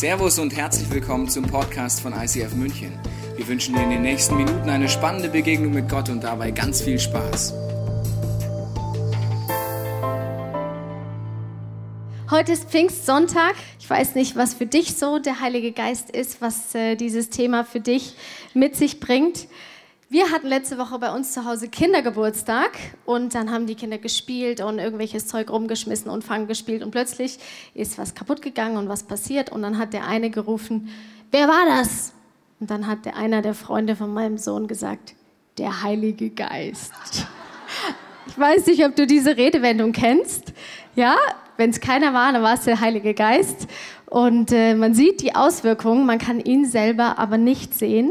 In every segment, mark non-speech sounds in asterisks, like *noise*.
Servus und herzlich willkommen zum Podcast von ICF München. Wir wünschen dir in den nächsten Minuten eine spannende Begegnung mit Gott und dabei ganz viel Spaß. Heute ist Pfingstsonntag. Ich weiß nicht, was für dich so der Heilige Geist ist, was äh, dieses Thema für dich mit sich bringt. Wir hatten letzte Woche bei uns zu Hause Kindergeburtstag und dann haben die Kinder gespielt und irgendwelches Zeug rumgeschmissen und Fangen gespielt und plötzlich ist was kaputt gegangen und was passiert und dann hat der eine gerufen, wer war das? Und dann hat der einer der Freunde von meinem Sohn gesagt, der Heilige Geist. Ich weiß nicht, ob du diese Redewendung kennst. Ja, wenn es keiner war, dann war es der Heilige Geist. Und äh, man sieht die Auswirkungen, man kann ihn selber aber nicht sehen.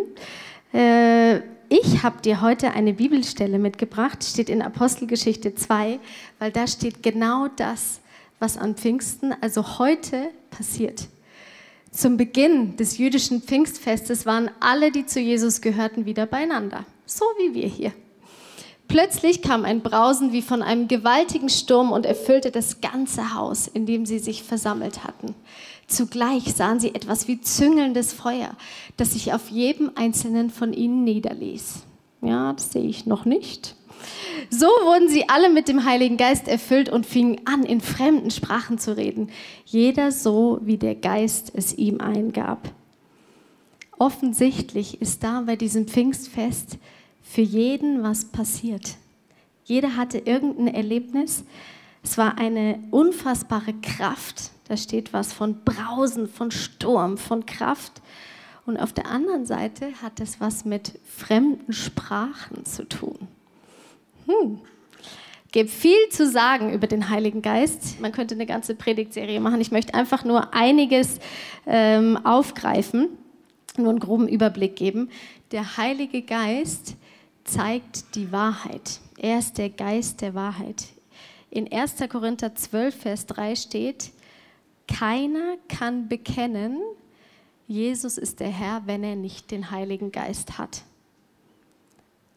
Äh, ich habe dir heute eine Bibelstelle mitgebracht, steht in Apostelgeschichte 2, weil da steht genau das, was an Pfingsten, also heute, passiert. Zum Beginn des jüdischen Pfingstfestes waren alle, die zu Jesus gehörten, wieder beieinander, so wie wir hier. Plötzlich kam ein Brausen wie von einem gewaltigen Sturm und erfüllte das ganze Haus, in dem sie sich versammelt hatten. Zugleich sahen sie etwas wie züngelndes Feuer, das sich auf jedem einzelnen von ihnen niederließ. Ja, das sehe ich noch nicht. So wurden sie alle mit dem Heiligen Geist erfüllt und fingen an, in fremden Sprachen zu reden. Jeder so, wie der Geist es ihm eingab. Offensichtlich ist da bei diesem Pfingstfest für jeden was passiert. Jeder hatte irgendein Erlebnis. Es war eine unfassbare Kraft, da steht was von Brausen, von Sturm, von Kraft. Und auf der anderen Seite hat es was mit fremden Sprachen zu tun. Hm. Gibt viel zu sagen über den Heiligen Geist. Man könnte eine ganze Predigtserie machen. Ich möchte einfach nur einiges ähm, aufgreifen, nur einen groben Überblick geben. Der Heilige Geist zeigt die Wahrheit. Er ist der Geist der Wahrheit. In 1. Korinther 12, Vers 3 steht, keiner kann bekennen, Jesus ist der Herr, wenn er nicht den Heiligen Geist hat.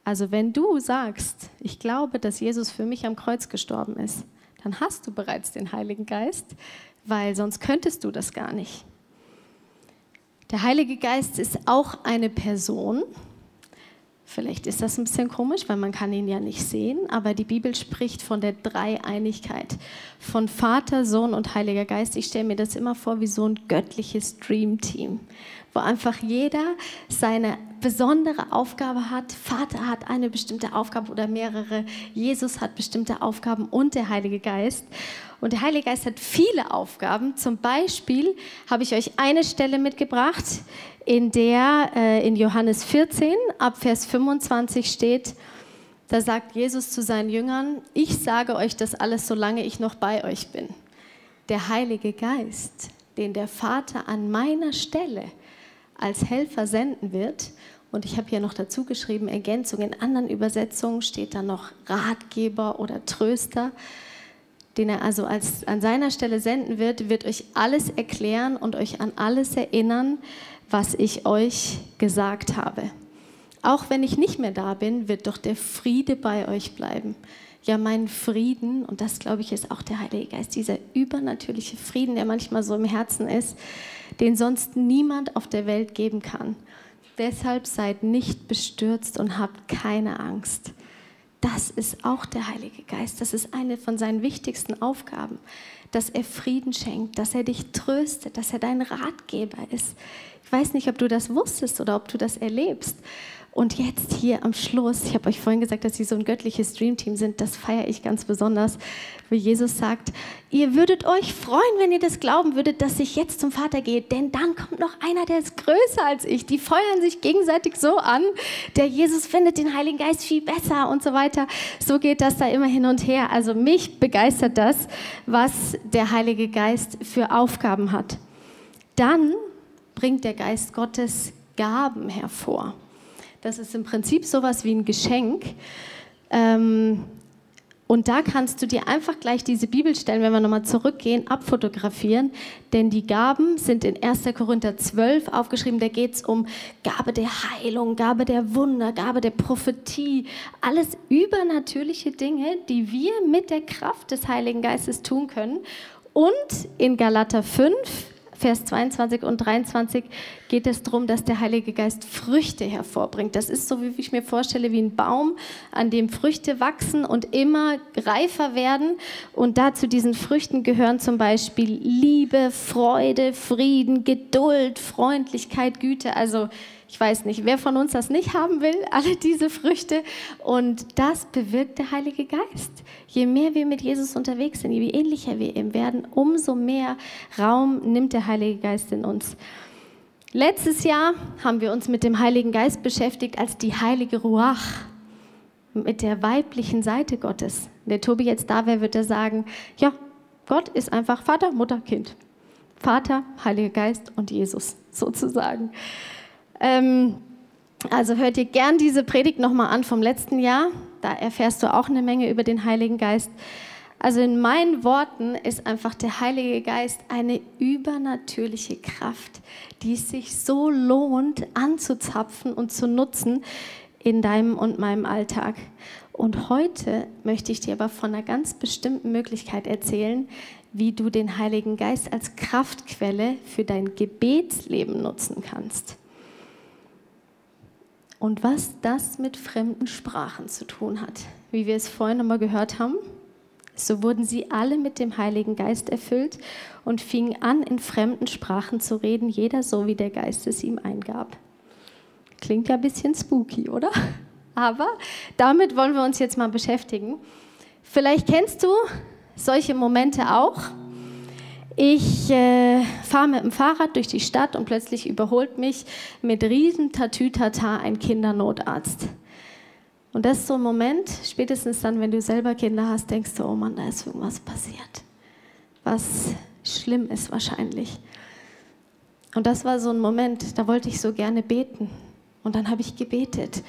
Also wenn du sagst, ich glaube, dass Jesus für mich am Kreuz gestorben ist, dann hast du bereits den Heiligen Geist, weil sonst könntest du das gar nicht. Der Heilige Geist ist auch eine Person, Vielleicht ist das ein bisschen komisch, weil man kann ihn ja nicht sehen, aber die Bibel spricht von der Dreieinigkeit, von Vater, Sohn und Heiliger Geist. Ich stelle mir das immer vor wie so ein göttliches Dreamteam, wo einfach jeder seine besondere Aufgabe hat. Vater hat eine bestimmte Aufgabe oder mehrere. Jesus hat bestimmte Aufgaben und der Heilige Geist. Und der Heilige Geist hat viele Aufgaben. Zum Beispiel habe ich euch eine Stelle mitgebracht, in der äh, in Johannes 14 ab Vers 25 steht, da sagt Jesus zu seinen Jüngern, ich sage euch das alles, solange ich noch bei euch bin. Der Heilige Geist, den der Vater an meiner Stelle als Helfer senden wird, und ich habe hier noch dazu geschrieben, Ergänzung, in anderen Übersetzungen steht da noch Ratgeber oder Tröster den er also als, an seiner Stelle senden wird, wird euch alles erklären und euch an alles erinnern, was ich euch gesagt habe. Auch wenn ich nicht mehr da bin, wird doch der Friede bei euch bleiben. Ja, mein Frieden, und das glaube ich ist auch der Heilige Geist, dieser übernatürliche Frieden, der manchmal so im Herzen ist, den sonst niemand auf der Welt geben kann. Deshalb seid nicht bestürzt und habt keine Angst das ist auch der Heilige Geist. Das ist eine von seinen wichtigsten Aufgaben, dass er Frieden schenkt, dass er dich tröstet, dass er dein Ratgeber ist. Ich weiß nicht, ob du das wusstest oder ob du das erlebst. Und jetzt hier am Schluss, ich habe euch vorhin gesagt, dass sie so ein göttliches Dreamteam sind, das feiere ich ganz besonders, wo Jesus sagt, ihr würdet euch freuen, wenn ihr das glauben würdet, dass ich jetzt zum Vater gehe, denn dann kommt noch einer, der ist größer als ich. Die feuern sich gegenseitig so an, der Jesus findet den Heiligen Geist viel besser und so weiter. So geht das da immer hin und her. Also mich begeistert das, was der Heilige Geist für Aufgaben hat. Dann bringt der Geist Gottes Gaben hervor. Das ist im Prinzip sowas wie ein Geschenk. Ähm, und da kannst du dir einfach gleich diese Bibelstellen, wenn wir nochmal zurückgehen, abfotografieren. Denn die Gaben sind in 1. Korinther 12 aufgeschrieben. Da geht es um Gabe der Heilung, Gabe der Wunder, Gabe der Prophetie. Alles übernatürliche Dinge, die wir mit der Kraft des Heiligen Geistes tun können. Und in Galater 5 Vers 22 und 23 geht es darum, dass der Heilige Geist Früchte hervorbringt. Das ist so, wie ich mir vorstelle, wie ein Baum, an dem Früchte wachsen und immer reifer werden. Und dazu diesen Früchten gehören zum Beispiel Liebe, Freude, Frieden, Geduld, Freundlichkeit, Güte. Also ich weiß nicht, wer von uns das nicht haben will, *laughs* alle diese Früchte. Und das bewirkt der Heilige Geist. Je mehr wir mit Jesus unterwegs sind, je ähnlicher wir ihm werden, umso mehr Raum nimmt der Heilige Geist in uns. Letztes Jahr haben wir uns mit dem Heiligen Geist beschäftigt als die heilige Ruach, mit der weiblichen Seite Gottes. Wenn der Tobi jetzt da wäre, würde er sagen, ja, Gott ist einfach Vater, Mutter, Kind. Vater, Heiliger Geist und Jesus *laughs* sozusagen. Ähm, also hört dir gern diese Predigt nochmal an vom letzten Jahr. Da erfährst du auch eine Menge über den Heiligen Geist. Also in meinen Worten ist einfach der Heilige Geist eine übernatürliche Kraft, die es sich so lohnt anzuzapfen und zu nutzen in deinem und meinem Alltag. Und heute möchte ich dir aber von einer ganz bestimmten Möglichkeit erzählen, wie du den Heiligen Geist als Kraftquelle für dein Gebetsleben nutzen kannst und was das mit fremden Sprachen zu tun hat. Wie wir es vorhin nochmal gehört haben, so wurden sie alle mit dem Heiligen Geist erfüllt und fingen an, in fremden Sprachen zu reden, jeder so, wie der Geist es ihm eingab. Klingt ja ein bisschen spooky, oder? *laughs* Aber damit wollen wir uns jetzt mal beschäftigen. Vielleicht kennst du solche Momente auch ich äh, fahre mit dem Fahrrad durch die Stadt und plötzlich überholt mich mit riesen Tatütata ein Kindernotarzt. Und das ist so ein Moment, spätestens dann, wenn du selber Kinder hast, denkst du, oh Mann, da ist irgendwas passiert. Was schlimm ist wahrscheinlich. Und das war so ein Moment, da wollte ich so gerne beten. Und dann habe ich gebetet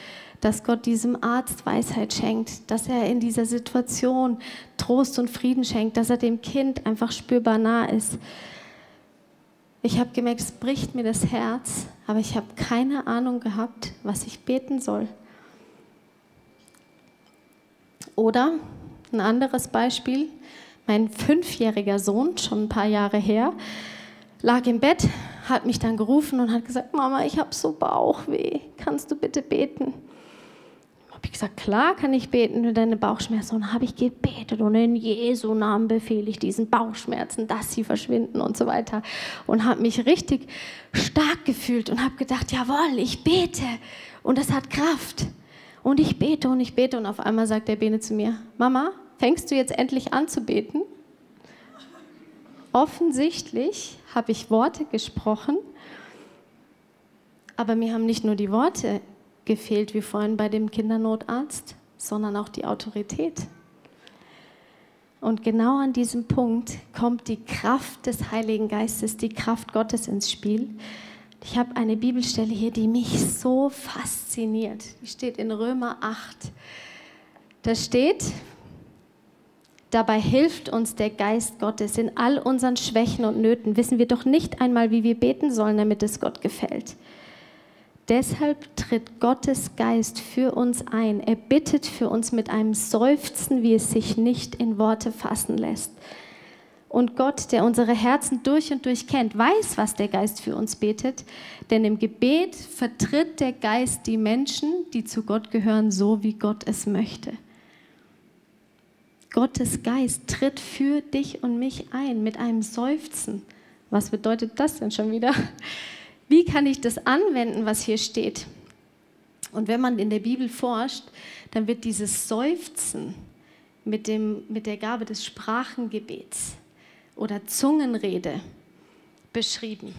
dass Gott diesem Arzt Weisheit schenkt, dass er in dieser Situation Trost und Frieden schenkt, dass er dem Kind einfach spürbar nah ist. Ich habe gemerkt, es bricht mir das Herz, aber ich habe keine Ahnung gehabt, was ich beten soll. Oder ein anderes Beispiel, mein fünfjähriger Sohn, schon ein paar Jahre her, lag im Bett, hat mich dann gerufen und hat gesagt, Mama, ich habe so Bauchweh, kannst du bitte beten? habe ich gesagt, klar kann ich beten für deine Bauchschmerzen. Und habe ich gebetet und in Jesu Namen befehle ich diesen Bauchschmerzen, dass sie verschwinden und so weiter. Und habe mich richtig stark gefühlt und habe gedacht, jawohl, ich bete und das hat Kraft. Und ich bete und ich bete und auf einmal sagt der Bene zu mir, Mama, fängst du jetzt endlich an zu beten? Offensichtlich habe ich Worte gesprochen, aber mir haben nicht nur die Worte gefehlt wie vorhin bei dem Kindernotarzt, sondern auch die Autorität. Und genau an diesem Punkt kommt die Kraft des Heiligen Geistes, die Kraft Gottes ins Spiel. Ich habe eine Bibelstelle hier, die mich so fasziniert. Die steht in Römer 8. Da steht, dabei hilft uns der Geist Gottes. In all unseren Schwächen und Nöten wissen wir doch nicht einmal, wie wir beten sollen, damit es Gott gefällt. Deshalb tritt Gottes Geist für uns ein. Er bittet für uns mit einem Seufzen, wie es sich nicht in Worte fassen lässt. Und Gott, der unsere Herzen durch und durch kennt, weiß, was der Geist für uns betet. Denn im Gebet vertritt der Geist die Menschen, die zu Gott gehören, so wie Gott es möchte. Gottes Geist tritt für dich und mich ein mit einem Seufzen. Was bedeutet das denn schon wieder? Wie kann ich das anwenden, was hier steht? Und wenn man in der Bibel forscht, dann wird dieses Seufzen mit, dem, mit der Gabe des Sprachengebets oder Zungenrede beschrieben.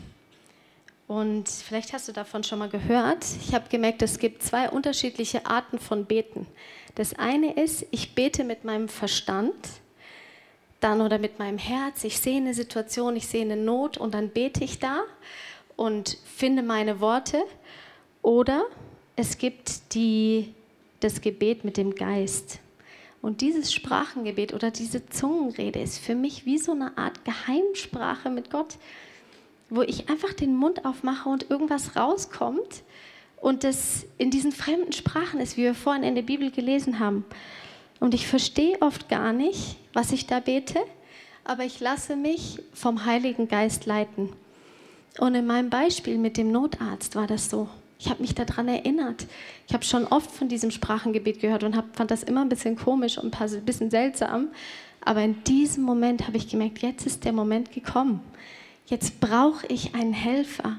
Und vielleicht hast du davon schon mal gehört. Ich habe gemerkt, es gibt zwei unterschiedliche Arten von Beten. Das eine ist, ich bete mit meinem Verstand, dann oder mit meinem Herz. Ich sehe eine Situation, ich sehe eine Not und dann bete ich da und finde meine Worte. Oder es gibt die, das Gebet mit dem Geist. Und dieses Sprachengebet oder diese Zungenrede ist für mich wie so eine Art Geheimsprache mit Gott, wo ich einfach den Mund aufmache und irgendwas rauskommt und das in diesen fremden Sprachen ist, wie wir vorhin in der Bibel gelesen haben. Und ich verstehe oft gar nicht, was ich da bete, aber ich lasse mich vom Heiligen Geist leiten. Und in meinem Beispiel mit dem Notarzt war das so. Ich habe mich daran erinnert. Ich habe schon oft von diesem Sprachengebet gehört und hab, fand das immer ein bisschen komisch und ein bisschen seltsam. Aber in diesem Moment habe ich gemerkt, jetzt ist der Moment gekommen. Jetzt brauche ich einen Helfer,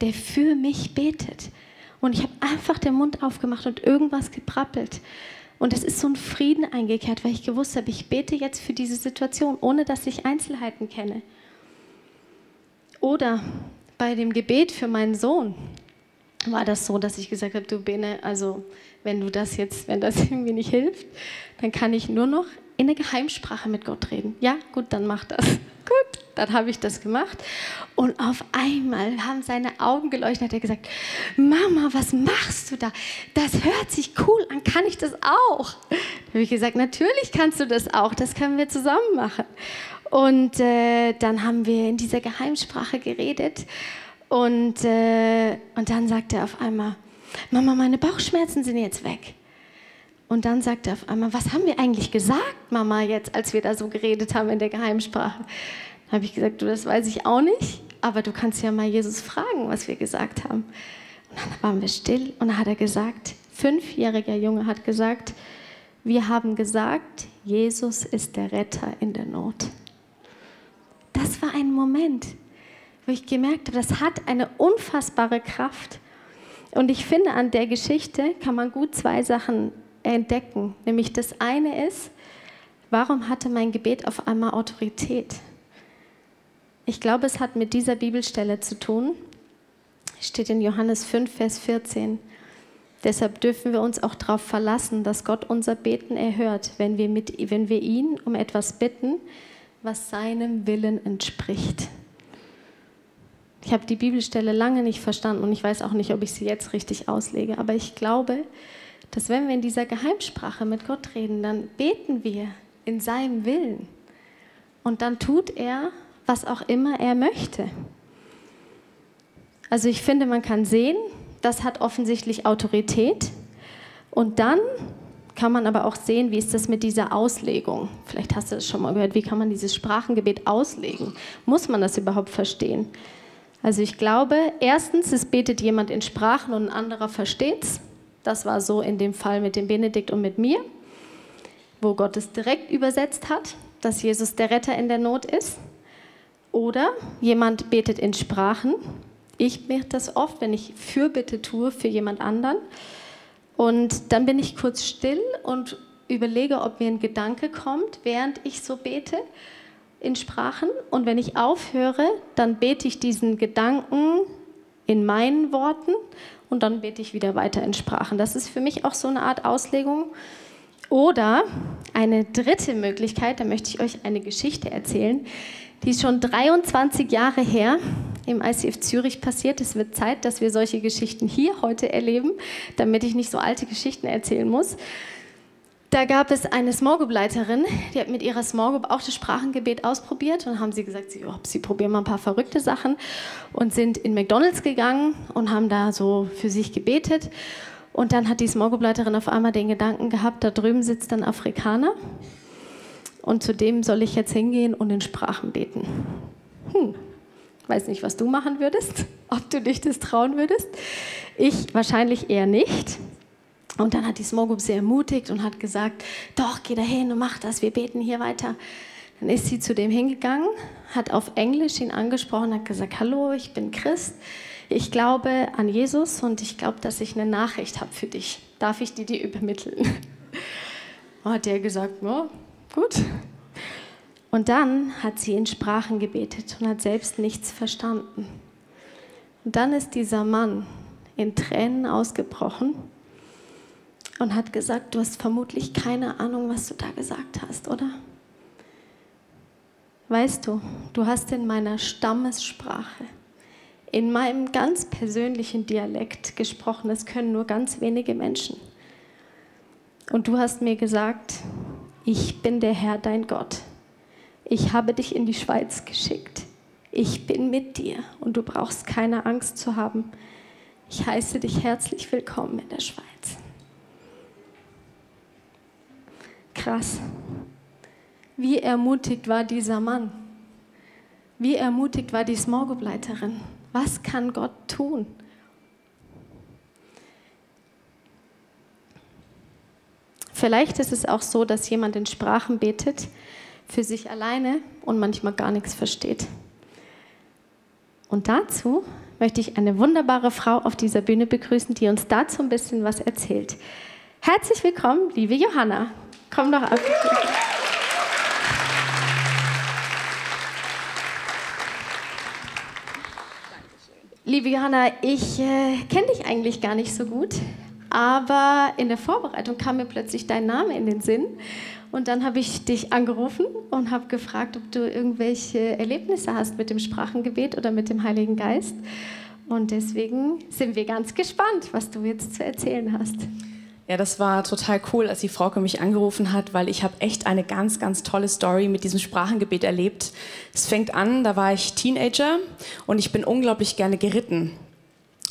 der für mich betet. Und ich habe einfach den Mund aufgemacht und irgendwas geprappelt. Und es ist so ein Frieden eingekehrt, weil ich gewusst habe, ich bete jetzt für diese Situation, ohne dass ich Einzelheiten kenne. Oder bei dem Gebet für meinen Sohn war das so, dass ich gesagt habe, du Bene, also wenn du das jetzt, wenn das *laughs* irgendwie nicht hilft, dann kann ich nur noch in der Geheimsprache mit Gott reden. Ja, gut, dann mach das. *laughs* Gut, dann habe ich das gemacht. Und auf einmal haben seine Augen geleuchtet. Hat er gesagt: Mama, was machst du da? Das hört sich cool an. Kann ich das auch? Da habe ich gesagt: Natürlich kannst du das auch. Das können wir zusammen machen. Und äh, dann haben wir in dieser Geheimsprache geredet. Und, äh, und dann sagte er auf einmal: Mama, meine Bauchschmerzen sind jetzt weg. Und dann sagte er auf einmal, was haben wir eigentlich gesagt, Mama, jetzt, als wir da so geredet haben in der Geheimsprache? Dann habe ich gesagt, du, das weiß ich auch nicht, aber du kannst ja mal Jesus fragen, was wir gesagt haben. Und dann waren wir still und dann hat er gesagt, fünfjähriger Junge hat gesagt, wir haben gesagt, Jesus ist der Retter in der Not. Das war ein Moment, wo ich gemerkt habe, das hat eine unfassbare Kraft. Und ich finde, an der Geschichte kann man gut zwei Sachen entdecken. Nämlich das eine ist, warum hatte mein Gebet auf einmal Autorität? Ich glaube, es hat mit dieser Bibelstelle zu tun. Steht in Johannes 5, Vers 14. Deshalb dürfen wir uns auch darauf verlassen, dass Gott unser Beten erhört, wenn wir, mit, wenn wir ihn um etwas bitten, was seinem Willen entspricht. Ich habe die Bibelstelle lange nicht verstanden und ich weiß auch nicht, ob ich sie jetzt richtig auslege, aber ich glaube, dass wenn wir in dieser Geheimsprache mit Gott reden, dann beten wir in seinem Willen. Und dann tut er, was auch immer er möchte. Also ich finde, man kann sehen, das hat offensichtlich Autorität. Und dann kann man aber auch sehen, wie ist das mit dieser Auslegung. Vielleicht hast du das schon mal gehört, wie kann man dieses Sprachengebet auslegen? Muss man das überhaupt verstehen? Also ich glaube, erstens, es betet jemand in Sprachen und ein anderer versteht es. Das war so in dem Fall mit dem Benedikt und mit mir, wo Gott es direkt übersetzt hat, dass Jesus der Retter in der Not ist. Oder jemand betet in Sprachen. Ich mache das oft, wenn ich Fürbitte tue für jemand anderen. Und dann bin ich kurz still und überlege, ob mir ein Gedanke kommt, während ich so bete in Sprachen. Und wenn ich aufhöre, dann bete ich diesen Gedanken in meinen Worten und dann bete ich wieder weiter in Sprachen. Das ist für mich auch so eine Art Auslegung. Oder eine dritte Möglichkeit, da möchte ich euch eine Geschichte erzählen, die ist schon 23 Jahre her im ICF Zürich passiert. Es wird Zeit, dass wir solche Geschichten hier heute erleben, damit ich nicht so alte Geschichten erzählen muss. Da gab es eine Small Group Leiterin, die hat mit ihrer Group auch das Sprachengebet ausprobiert und haben sie gesagt, sie, oh, sie probieren mal ein paar verrückte Sachen und sind in McDonald's gegangen und haben da so für sich gebetet. Und dann hat die Small Group Leiterin auf einmal den Gedanken gehabt, da drüben sitzt ein Afrikaner und zu dem soll ich jetzt hingehen und in Sprachen beten. Hm, weiß nicht, was du machen würdest, *laughs* ob du dich das trauen würdest. Ich wahrscheinlich eher nicht. Und dann hat die Small Group sie ermutigt und hat gesagt, doch, geh da hin und mach das, wir beten hier weiter. Dann ist sie zu dem hingegangen, hat auf Englisch ihn angesprochen, hat gesagt, hallo, ich bin Christ, ich glaube an Jesus und ich glaube, dass ich eine Nachricht habe für dich. Darf ich die dir übermitteln? Und *laughs* hat er gesagt, ja, gut. Und dann hat sie in Sprachen gebetet und hat selbst nichts verstanden. Und dann ist dieser Mann in Tränen ausgebrochen und hat gesagt, du hast vermutlich keine Ahnung, was du da gesagt hast, oder? Weißt du, du hast in meiner Stammessprache, in meinem ganz persönlichen Dialekt gesprochen, das können nur ganz wenige Menschen. Und du hast mir gesagt, ich bin der Herr, dein Gott. Ich habe dich in die Schweiz geschickt. Ich bin mit dir und du brauchst keine Angst zu haben. Ich heiße dich herzlich willkommen in der Schweiz. Krass. Wie ermutigt war dieser Mann? Wie ermutigt war die Small Group Leiterin? Was kann Gott tun? Vielleicht ist es auch so, dass jemand in Sprachen betet, für sich alleine und manchmal gar nichts versteht. Und dazu möchte ich eine wunderbare Frau auf dieser Bühne begrüßen, die uns dazu ein bisschen was erzählt. Herzlich willkommen, liebe Johanna. Komm doch ab. Liebe Johanna, ich äh, kenne dich eigentlich gar nicht so gut, aber in der Vorbereitung kam mir plötzlich dein Name in den Sinn. Und dann habe ich dich angerufen und habe gefragt, ob du irgendwelche Erlebnisse hast mit dem Sprachengebet oder mit dem Heiligen Geist. Und deswegen sind wir ganz gespannt, was du jetzt zu erzählen hast. Ja, das war total cool, als die Frauke mich angerufen hat, weil ich habe echt eine ganz, ganz tolle Story mit diesem Sprachengebet erlebt. Es fängt an, da war ich Teenager und ich bin unglaublich gerne geritten.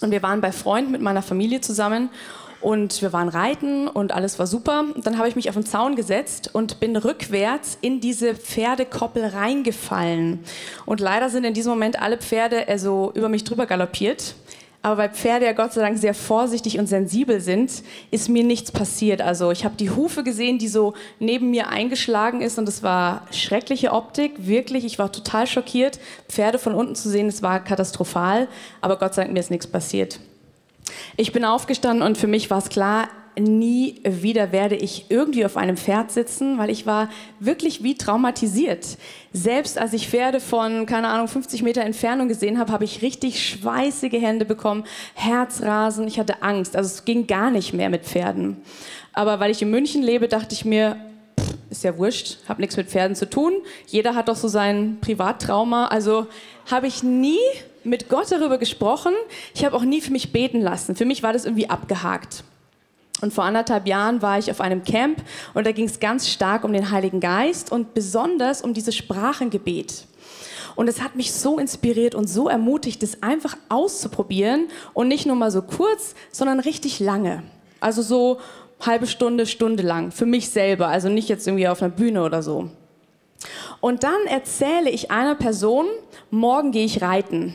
Und wir waren bei Freunden mit meiner Familie zusammen und wir waren reiten und alles war super. Und dann habe ich mich auf den Zaun gesetzt und bin rückwärts in diese Pferdekoppel reingefallen. Und leider sind in diesem Moment alle Pferde also über mich drüber galoppiert. Aber weil Pferde ja Gott sei Dank sehr vorsichtig und sensibel sind, ist mir nichts passiert. Also ich habe die Hufe gesehen, die so neben mir eingeschlagen ist und es war schreckliche Optik, wirklich. Ich war total schockiert, Pferde von unten zu sehen, es war katastrophal. Aber Gott sei Dank mir ist nichts passiert. Ich bin aufgestanden und für mich war es klar, nie wieder werde ich irgendwie auf einem Pferd sitzen, weil ich war wirklich wie traumatisiert. Selbst als ich Pferde von, keine Ahnung, 50 Meter Entfernung gesehen habe, habe ich richtig schweißige Hände bekommen, Herzrasen, ich hatte Angst. Also es ging gar nicht mehr mit Pferden. Aber weil ich in München lebe, dachte ich mir, ist ja wurscht, habe nichts mit Pferden zu tun. Jeder hat doch so sein Privattrauma. Also habe ich nie mit Gott darüber gesprochen. Ich habe auch nie für mich beten lassen. Für mich war das irgendwie abgehakt. Und vor anderthalb Jahren war ich auf einem Camp und da ging es ganz stark um den Heiligen Geist und besonders um dieses Sprachengebet. Und es hat mich so inspiriert und so ermutigt, das einfach auszuprobieren und nicht nur mal so kurz, sondern richtig lange. Also so halbe Stunde, Stunde lang für mich selber, also nicht jetzt irgendwie auf einer Bühne oder so. Und dann erzähle ich einer Person, morgen gehe ich reiten.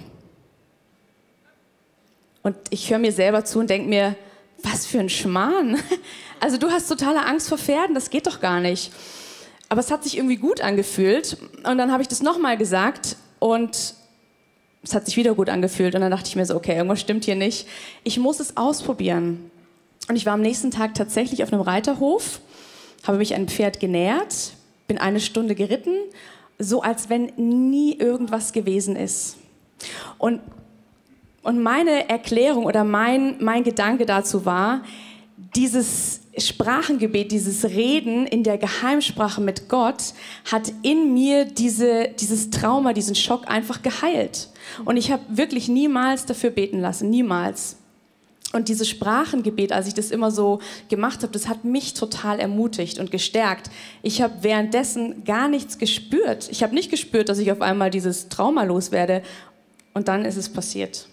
Und ich höre mir selber zu und denke mir, was für ein Schmarrn. *laughs* Also du hast totale Angst vor Pferden, das geht doch gar nicht. Aber es hat sich irgendwie gut angefühlt. Und dann habe ich das nochmal gesagt und es hat sich wieder gut angefühlt. Und dann dachte ich mir so, okay, irgendwas stimmt hier nicht. Ich muss es ausprobieren. Und ich war am nächsten Tag tatsächlich auf einem Reiterhof, habe mich einem Pferd genähert, bin eine Stunde geritten, so als wenn nie irgendwas gewesen ist. Und und meine Erklärung oder mein, mein Gedanke dazu war, dieses Sprachengebet, dieses Reden in der Geheimsprache mit Gott hat in mir diese, dieses Trauma, diesen Schock einfach geheilt. Und ich habe wirklich niemals dafür beten lassen, niemals. Und dieses Sprachengebet, als ich das immer so gemacht habe, das hat mich total ermutigt und gestärkt. Ich habe währenddessen gar nichts gespürt. Ich habe nicht gespürt, dass ich auf einmal dieses Trauma loswerde. Und dann ist es passiert.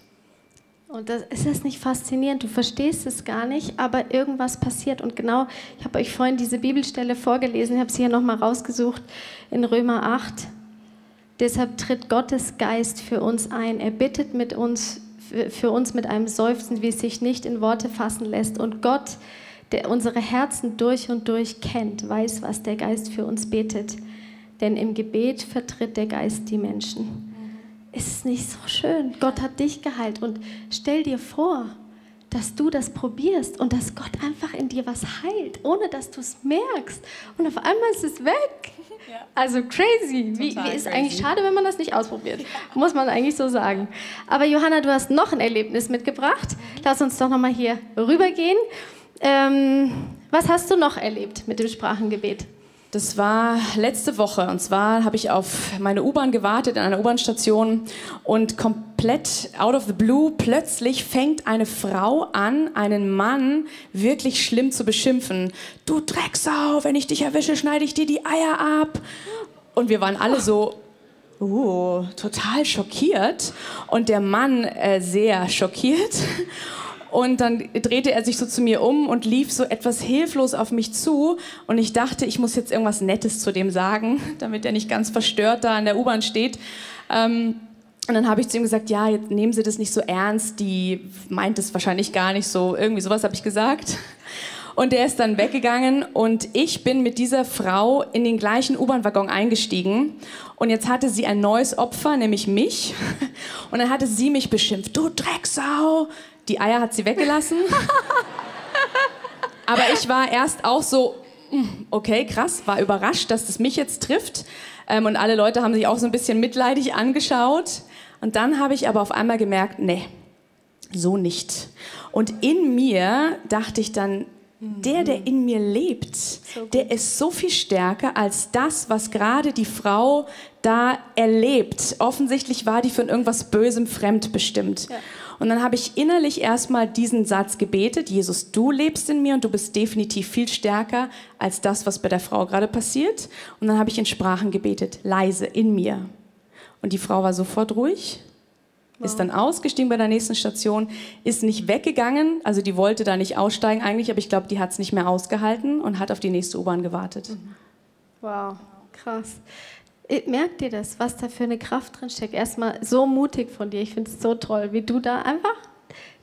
Und das, ist das nicht faszinierend? Du verstehst es gar nicht, aber irgendwas passiert. Und genau, ich habe euch vorhin diese Bibelstelle vorgelesen, ich habe sie hier nochmal rausgesucht in Römer 8. Deshalb tritt Gottes Geist für uns ein. Er bittet mit uns, für uns mit einem Seufzen, wie es sich nicht in Worte fassen lässt. Und Gott, der unsere Herzen durch und durch kennt, weiß, was der Geist für uns betet. Denn im Gebet vertritt der Geist die Menschen ist es nicht so schön? Gott hat dich geheilt und stell dir vor, dass du das probierst und dass Gott einfach in dir was heilt, ohne dass du es merkst. Und auf einmal ist es weg. *laughs* Ja. Also crazy. Wie, wie, ist crazy. eigentlich schade, wenn man das nicht ausprobiert. *laughs* Ja. Muss man eigentlich so sagen. Aber Johanna, du hast noch ein Erlebnis mitgebracht. Lass uns doch nochmal hier rübergehen. Ähm, was hast du noch erlebt mit dem Sprachengebet? Das war letzte Woche und zwar habe ich auf meine U-Bahn gewartet in einer U-Bahn-Station und komplett out of the blue plötzlich fängt eine Frau an, einen Mann wirklich schlimm zu beschimpfen. Du Drecksau, wenn ich dich erwische, schneide ich dir die Eier ab. Und wir waren alle so, uh, total schockiert und der Mann äh, sehr schockiert. Und dann drehte er sich so zu mir um und lief so etwas hilflos auf mich zu. Und ich dachte, ich muss jetzt irgendwas Nettes zu dem sagen, *laughs* damit er nicht ganz verstört da an der U-Bahn steht. Ähm, und dann habe ich zu ihm gesagt, ja, jetzt nehmen Sie das nicht so ernst, die meint es wahrscheinlich gar nicht so, irgendwie sowas habe ich gesagt. Und der ist dann weggegangen und ich bin mit dieser Frau in den gleichen U-Bahn-Waggon eingestiegen. Und jetzt hatte sie ein neues Opfer, nämlich mich. *laughs* Und dann hatte sie mich beschimpft. Du Drecksau! Die Eier hat sie weggelassen. *laughs* Aber ich war erst auch so, hm, okay, krass, war überrascht, dass das mich jetzt trifft. Ähm, und alle Leute haben sich auch so ein bisschen mitleidig angeschaut. Und dann habe ich aber auf einmal gemerkt, nee, so nicht. Und in mir dachte ich dann, der, der in mir lebt, der ist so viel stärker als das, was gerade die Frau da erlebt. Offensichtlich war die von irgendwas Bösem fremdbestimmt. Ja. Und dann habe ich innerlich erstmal diesen Satz gebetet, Jesus, du lebst in mir und du bist definitiv viel stärker als das, was bei der Frau gerade passiert. Und dann habe ich in Sprachen gebetet, leise in mir. Und die Frau war sofort ruhig ist dann ausgestiegen bei der nächsten Station, ist nicht weggegangen, also die wollte da nicht aussteigen eigentlich, aber ich glaube, die hat es nicht mehr ausgehalten und hat auf die nächste U-Bahn gewartet. Mhm. Wow, krass. Äh, merkt ihr das, was da für eine Kraft drin steckt? Erstmal so mutig von dir, ich finde es so toll, wie du da einfach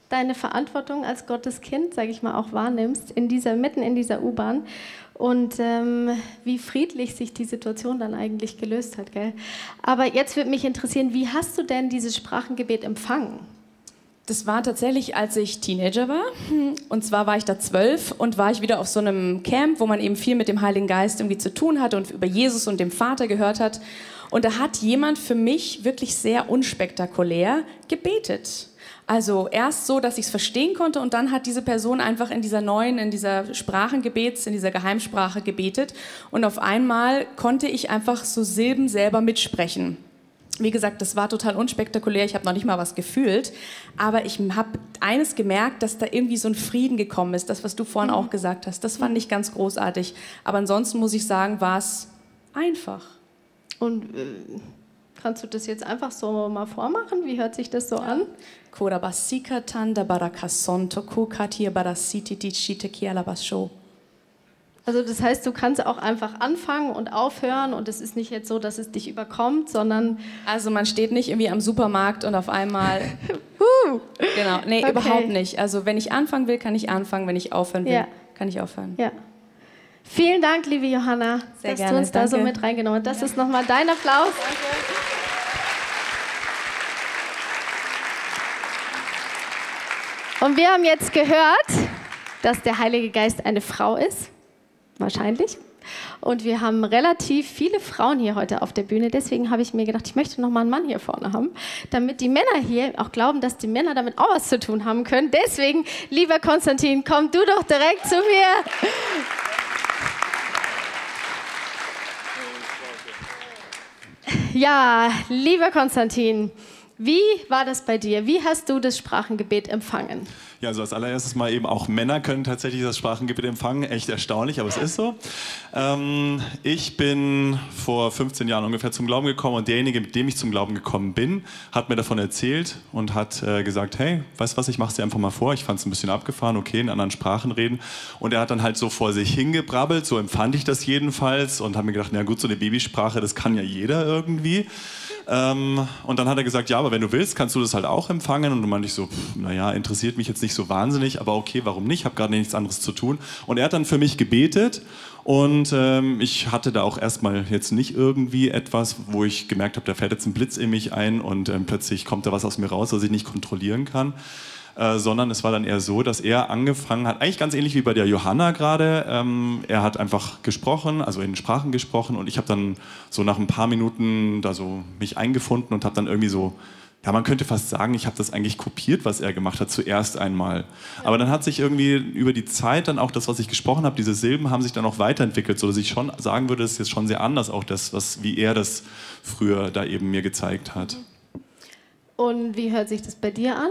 deine Verantwortung als Gottes Kind, sage ich mal, auch wahrnimmst, in dieser, mitten in dieser U-Bahn und ähm, wie friedlich sich die Situation dann eigentlich gelöst hat. Gell? Aber jetzt würde mich interessieren, wie hast du denn dieses Sprachengebet empfangen? Das war tatsächlich, als ich Teenager war. Und zwar war ich da zwölf und war ich wieder auf so einem Camp, wo man eben viel mit dem Heiligen Geist irgendwie zu tun hatte und über Jesus und dem Vater gehört hat. Und da hat jemand für mich wirklich sehr unspektakulär gebetet. Also erst so, dass ich es verstehen konnte und dann hat diese Person einfach in dieser neuen, in dieser Sprachengebets, in dieser Geheimsprache gebetet und auf einmal konnte ich einfach so Silben selber mitsprechen. Wie gesagt, das war total unspektakulär, ich habe noch nicht mal was gefühlt, aber ich habe eines gemerkt, dass da irgendwie so ein Frieden gekommen ist, das, was du vorhin mhm. auch gesagt hast. Das fand ich ganz großartig. Aber ansonsten muss ich sagen, war es einfach. Und äh, kannst du das jetzt einfach so mal vormachen? Wie hört sich das so an? Also das heißt, du kannst auch einfach anfangen und aufhören und es ist nicht jetzt so, dass es dich überkommt, sondern... Also man steht nicht irgendwie am Supermarkt und auf einmal... *laughs* uh, genau, nee, okay. überhaupt nicht. Also wenn ich anfangen will, kann ich anfangen, wenn ich aufhören will, ja. kann ich aufhören. Ja. Vielen Dank, liebe Johanna, Sehr dass gerne, du uns danke. da so mit reingenommen hast. Das ja. ist nochmal dein Applaus. Danke. Und wir haben jetzt gehört, dass der Heilige Geist eine Frau ist. Wahrscheinlich. Und wir haben relativ viele Frauen hier heute auf der Bühne. Deswegen habe ich mir gedacht, ich möchte noch mal einen Mann hier vorne haben, damit die Männer hier auch glauben, dass die Männer damit auch was zu tun haben können. Deswegen, lieber Konstantin, komm du doch direkt zu mir. Ja, lieber Konstantin, wie war das bei dir? Wie hast du das Sprachengebet empfangen? Ja, also als allererstes mal eben auch Männer können tatsächlich das Sprachengebet empfangen. Echt erstaunlich, aber es ist so. Ähm, ich bin vor 15 Jahren ungefähr zum Glauben gekommen und derjenige, mit dem ich zum Glauben gekommen bin, hat mir davon erzählt und hat äh, gesagt, hey, weißt du was, ich mache es dir einfach mal vor. Ich fand es ein bisschen abgefahren, okay, in anderen Sprachen reden. Und er hat dann halt so vor sich hingebrabbelt, so empfand ich das jedenfalls und habe mir gedacht, na gut, so eine Babysprache, das kann ja jeder irgendwie. Ähm, und dann hat er gesagt, ja, aber wenn du willst, kannst du das halt auch empfangen. Und dann meinte ich so, naja, interessiert mich jetzt nicht so wahnsinnig, aber okay, warum nicht? Ich habe gerade nichts anderes zu tun. Und er hat dann für mich gebetet. Und ähm, ich hatte da auch erstmal jetzt nicht irgendwie etwas, wo ich gemerkt habe, da fährt jetzt ein Blitz in mich ein und ähm, plötzlich kommt da was aus mir raus, was ich nicht kontrollieren kann. Äh, sondern es war dann eher so, dass er angefangen hat, eigentlich ganz ähnlich wie bei der Johanna gerade. Ähm, er hat einfach gesprochen, also in Sprachen gesprochen und ich habe dann so nach ein paar Minuten da so mich eingefunden und habe dann irgendwie so ja, man könnte fast sagen, ich habe das eigentlich kopiert, was er gemacht hat, zuerst einmal. Aber dann hat sich irgendwie über die Zeit dann auch das, was ich gesprochen habe, diese Silben haben sich dann auch weiterentwickelt, sodass ich schon sagen würde, es ist jetzt schon sehr anders, auch das, was, wie er das früher da eben mir gezeigt hat. Und wie hört sich das bei dir an?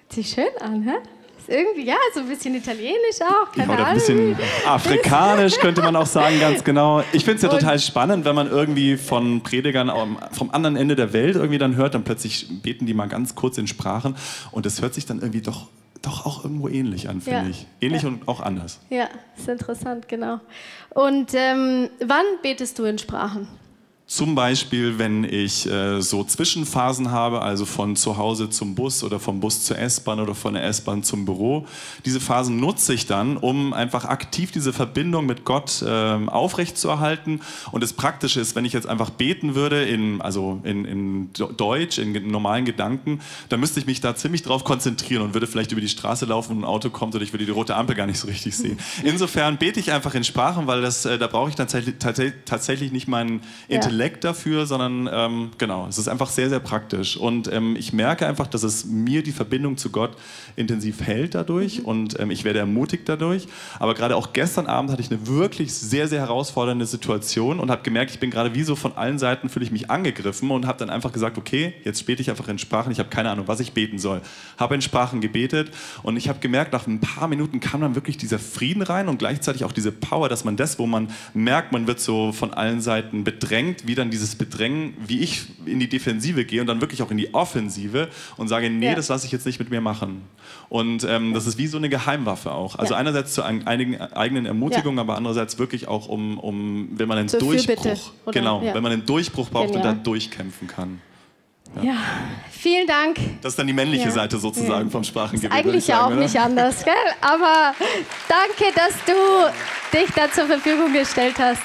Hört sich schön an, hä? Ist irgendwie, ja, so ein bisschen italienisch auch, keine ja, oder ein bisschen afrikanisch könnte man auch sagen, ganz *laughs* genau. Ich finde es ja Und total spannend, wenn man irgendwie von Predigern vom anderen Ende der Welt irgendwie dann hört, dann plötzlich beten die mal ganz kurz in Sprachen und es hört sich dann irgendwie doch doch auch irgendwo ähnlich an, finde Ja. ich. Ähnlich Ja. und auch anders. Ja, ist interessant, genau. Und ähm, wann betest du in Sprachen? Zum Beispiel, wenn ich äh, so Zwischenphasen habe, also von zu Hause zum Bus oder vom Bus zur S-Bahn oder von der S-Bahn zum Büro. Diese Phasen nutze ich dann, um einfach aktiv diese Verbindung mit Gott ähm, aufrechtzuerhalten. Und das Praktische ist, wenn ich jetzt einfach beten würde, in, also in, in Deutsch, in normalen Gedanken, dann müsste ich mich da ziemlich drauf konzentrieren und würde vielleicht über die Straße laufen und ein Auto kommt oder ich würde die rote Ampel gar nicht so richtig sehen. *laughs* Insofern bete ich einfach in Sprachen, weil das, äh, da brauche ich tatsächlich, tatsächlich, tatsächlich nicht meinen Intellekt dafür, sondern ähm, genau, es ist einfach sehr, sehr praktisch. Und ähm, ich merke einfach, dass es mir die Verbindung zu Gott intensiv hält dadurch und ähm, ich werde ermutigt dadurch. Aber gerade auch gestern Abend hatte ich eine wirklich sehr, sehr herausfordernde Situation und habe gemerkt, ich bin gerade wie so von allen Seiten fühle ich mich angegriffen und habe dann einfach gesagt, okay, jetzt bete ich einfach in Sprachen. Ich habe keine Ahnung, was ich beten soll. Habe in Sprachen gebetet und ich habe gemerkt, nach ein paar Minuten kam dann wirklich dieser Frieden rein und gleichzeitig auch diese Power, dass man das, wo man merkt, man wird so von allen Seiten bedrängt, wie dann dieses Bedrängen, wie ich in die Defensive gehe und dann wirklich auch in die Offensive und sage, nee, Ja. das lasse ich jetzt nicht mit mir machen. Und ähm, das ist wie so eine Geheimwaffe auch. Also Ja. einerseits zu ein- einigen eigenen Ermutigungen, aber andererseits wirklich auch um, um wenn man einen Zur Durchbruch, genau, Ja. wenn man einen Durchbruch braucht und da Genial. durchkämpfen kann. Ja, vielen Dank. Das ist dann die männliche Ja. Seite sozusagen Ja. vom würde eigentlich ich ja auch oder? nicht anders, gell? Aber danke, dass du dich da zur Verfügung gestellt hast.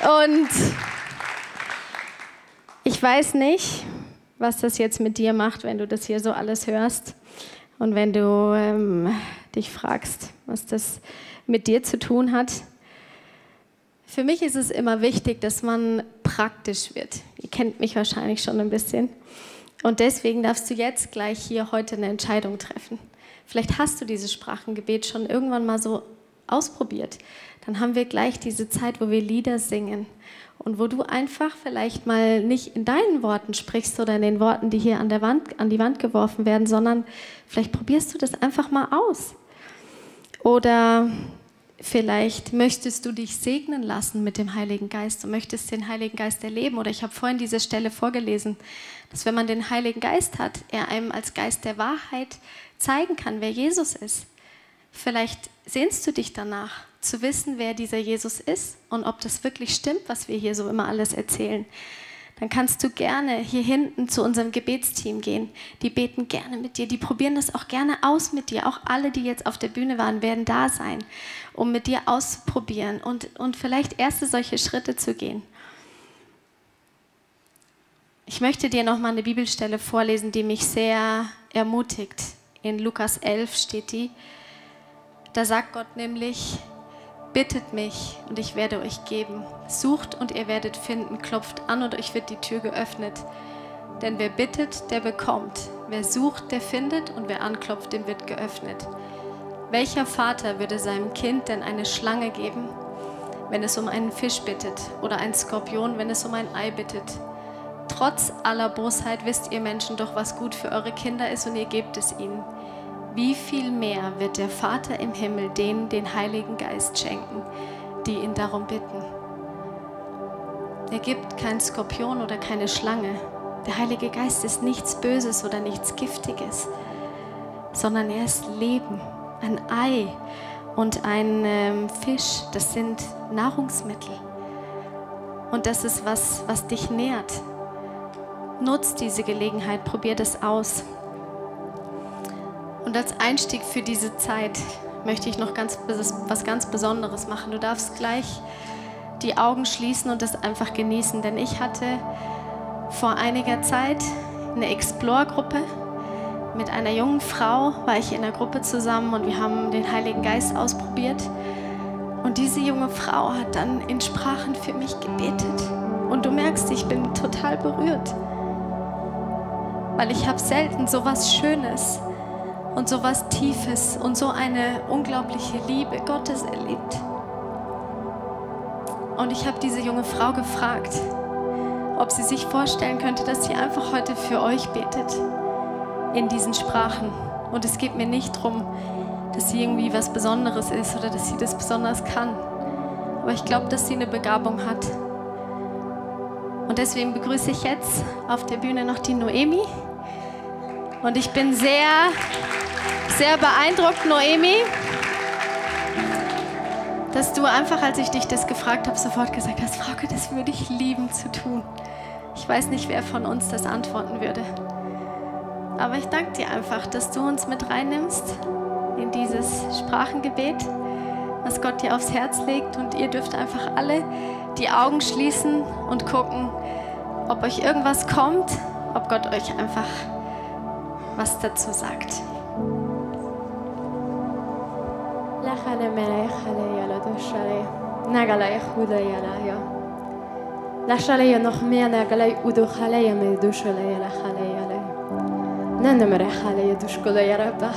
Und ich weiß nicht, was das jetzt mit dir macht, wenn du das hier so alles hörst und wenn du ähm, dich fragst, was das mit dir zu tun hat. Für mich ist es immer wichtig, dass man praktisch wird. Ihr kennt mich wahrscheinlich schon ein bisschen. Und deswegen darfst du jetzt gleich hier heute eine Entscheidung treffen. Vielleicht hast du dieses Sprachengebet schon irgendwann mal so ausprobiert. Dann haben wir gleich diese Zeit, wo wir Lieder singen und wo du einfach vielleicht mal nicht in deinen Worten sprichst oder in den Worten, die hier an, der Wand, an die Wand geworfen werden, sondern vielleicht probierst du das einfach mal aus. Oder vielleicht möchtest du dich segnen lassen mit dem Heiligen Geist und möchtest den Heiligen Geist erleben. Oder ich habe vorhin diese Stelle vorgelesen, dass wenn man den Heiligen Geist hat, er einem als Geist der Wahrheit zeigen kann, wer Jesus ist. Vielleicht sehnst du dich danach, zu wissen, wer dieser Jesus ist und ob das wirklich stimmt, was wir hier so immer alles erzählen. Dann kannst du gerne hier hinten zu unserem Gebetsteam gehen. Die beten gerne mit dir, die probieren das auch gerne aus mit dir. Auch alle, die jetzt auf der Bühne waren, werden da sein, um mit dir auszuprobieren und, und vielleicht erste solche Schritte zu gehen. Ich möchte dir noch mal eine Bibelstelle vorlesen, die mich sehr ermutigt. In Lukas 11 steht die. Da sagt Gott nämlich, bittet mich und ich werde euch geben. Sucht und ihr werdet finden, klopft an und euch wird die Tür geöffnet. Denn wer bittet, der bekommt. Wer sucht, der findet und wer anklopft, dem wird geöffnet. Welcher Vater würde seinem Kind denn eine Schlange geben, wenn es um einen Fisch bittet oder einen Skorpion, wenn es um ein Ei bittet? Trotz aller Bosheit wisst ihr Menschen doch, was gut für eure Kinder ist und ihr gebt es ihnen. Wie viel mehr wird der Vater im Himmel denen den Heiligen Geist schenken, die ihn darum bitten? Er gibt keinen Skorpion oder keine Schlange. Der Heilige Geist ist nichts Böses oder nichts Giftiges, sondern er ist Leben. Ein Ei und ein ähm, Fisch, das sind Nahrungsmittel. Und das ist was, was dich nährt. Nutzt diese Gelegenheit, probier das aus. Und als Einstieg für diese Zeit möchte ich noch ganz, was ganz Besonderes machen. Du darfst gleich die Augen schließen und das einfach genießen, denn ich hatte vor einiger Zeit eine Explore-Gruppe. Mit einer jungen Frau war ich in der Gruppe zusammen und wir haben den Heiligen Geist ausprobiert. Und diese junge Frau hat dann in Sprachen für mich gebetet. Und du merkst, ich bin total berührt. Weil ich habe selten so was Schönes und so was Tiefes und so eine unglaubliche Liebe Gottes erlebt. Und ich habe diese junge Frau gefragt, ob sie sich vorstellen könnte, dass sie einfach heute für euch betet in diesen Sprachen. Und es geht mir nicht darum, dass sie irgendwie was Besonderes ist oder dass sie das besonders kann. Aber ich glaube, dass sie eine Begabung hat. Und deswegen begrüße ich jetzt auf der Bühne noch die Noemi. Und ich bin sehr, sehr beeindruckt, Noemi, dass du einfach, als ich dich das gefragt habe, sofort gesagt hast, Frauke, das würde ich lieben zu tun. Ich weiß nicht, wer von uns das antworten würde. Aber ich danke dir einfach, dass du uns mit reinnimmst in dieses Sprachengebet, was Gott dir aufs Herz legt. Und ihr dürft einfach alle die Augen schließen und gucken, ob euch irgendwas kommt, ob Gott euch einfach was dazu sagt. La chalaya noch mehr na galay udu chalaya me du chalaya la chalaya la ننمر خالي دشكل يا رب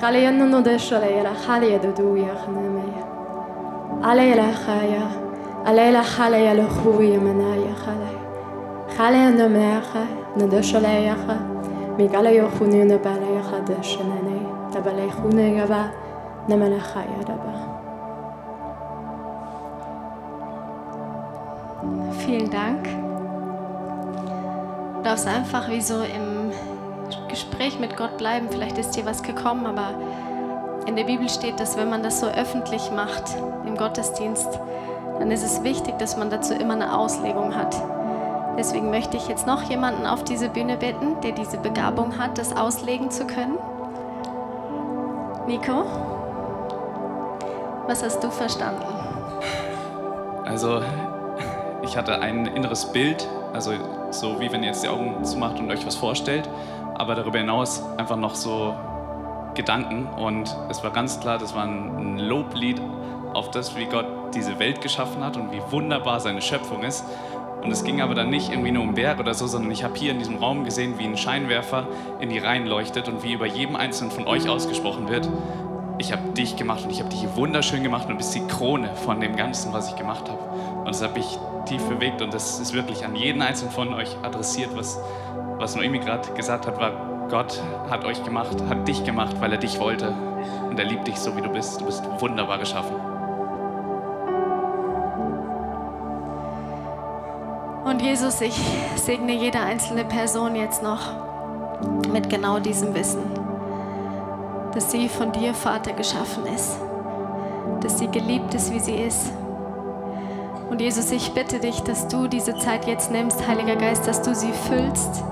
خالي ننو دشل يا خالي دو يا خنمي علي لا خايا علي لا خالي يا لخوي منا يا خالي خالي نمر خا ندشل يا خا ميقال يا خوني نبالا يا خدشنني تبالا خوني يا با نمر خايا ربا Vielen Dank. Du darfst einfach wie so im Gespräch mit Gott bleiben. Vielleicht ist dir was gekommen, aber in der Bibel steht, dass wenn man das so öffentlich macht im Gottesdienst, dann ist es wichtig, dass man dazu immer eine Auslegung hat. Deswegen möchte ich jetzt noch jemanden auf diese Bühne bitten, der diese Begabung hat, das auslegen zu können. Nico, was hast du verstanden? Also, ich hatte ein inneres Bild, also so wie wenn ihr jetzt die Augen zumacht und euch was vorstellt, aber darüber hinaus einfach noch so Gedanken und es war ganz klar, das war ein Loblied auf das, wie Gott diese Welt geschaffen hat und wie wunderbar seine Schöpfung ist. Und es ging aber dann nicht irgendwie nur um Berg oder so, sondern ich habe hier in diesem Raum gesehen, wie ein Scheinwerfer in die Reihen leuchtet und wie über jedem einzelnen von euch ausgesprochen wird. Ich habe dich gemacht und ich habe dich wunderschön gemacht und du bist die Krone von dem Ganzen, was ich gemacht habe. Und das hat mich tief bewegt und das ist wirklich an jeden einzelnen von euch adressiert, was, was Noemi gerade gesagt hat, war, Gott hat euch gemacht, hat dich gemacht, weil er dich wollte. Und er liebt dich so, wie du bist. Du bist wunderbar geschaffen. Jesus, ich segne jede einzelne Person jetzt noch mit genau diesem Wissen, dass sie von dir, Vater, geschaffen ist, dass sie geliebt ist, wie sie ist. Und Jesus, ich bitte dich, dass du diese Zeit jetzt nimmst, Heiliger Geist, dass du sie füllst,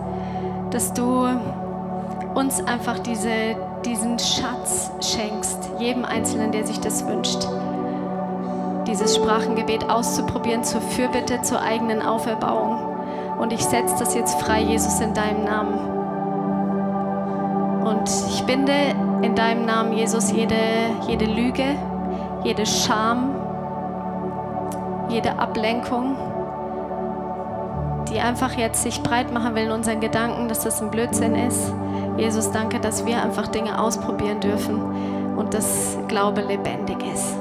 dass du uns einfach diese, diesen Schatz schenkst, jedem Einzelnen, der sich das wünscht dieses Sprachengebet auszuprobieren zur Fürbitte, zur eigenen Auferbauung. Und ich setze das jetzt frei, Jesus, in deinem Namen. Und ich binde in deinem Namen, Jesus, jede, jede Lüge, jede Scham, jede Ablenkung, die einfach jetzt sich breit machen will in unseren Gedanken, dass das ein Blödsinn ist. Jesus, danke, dass wir einfach Dinge ausprobieren dürfen und das Glaube lebendig ist.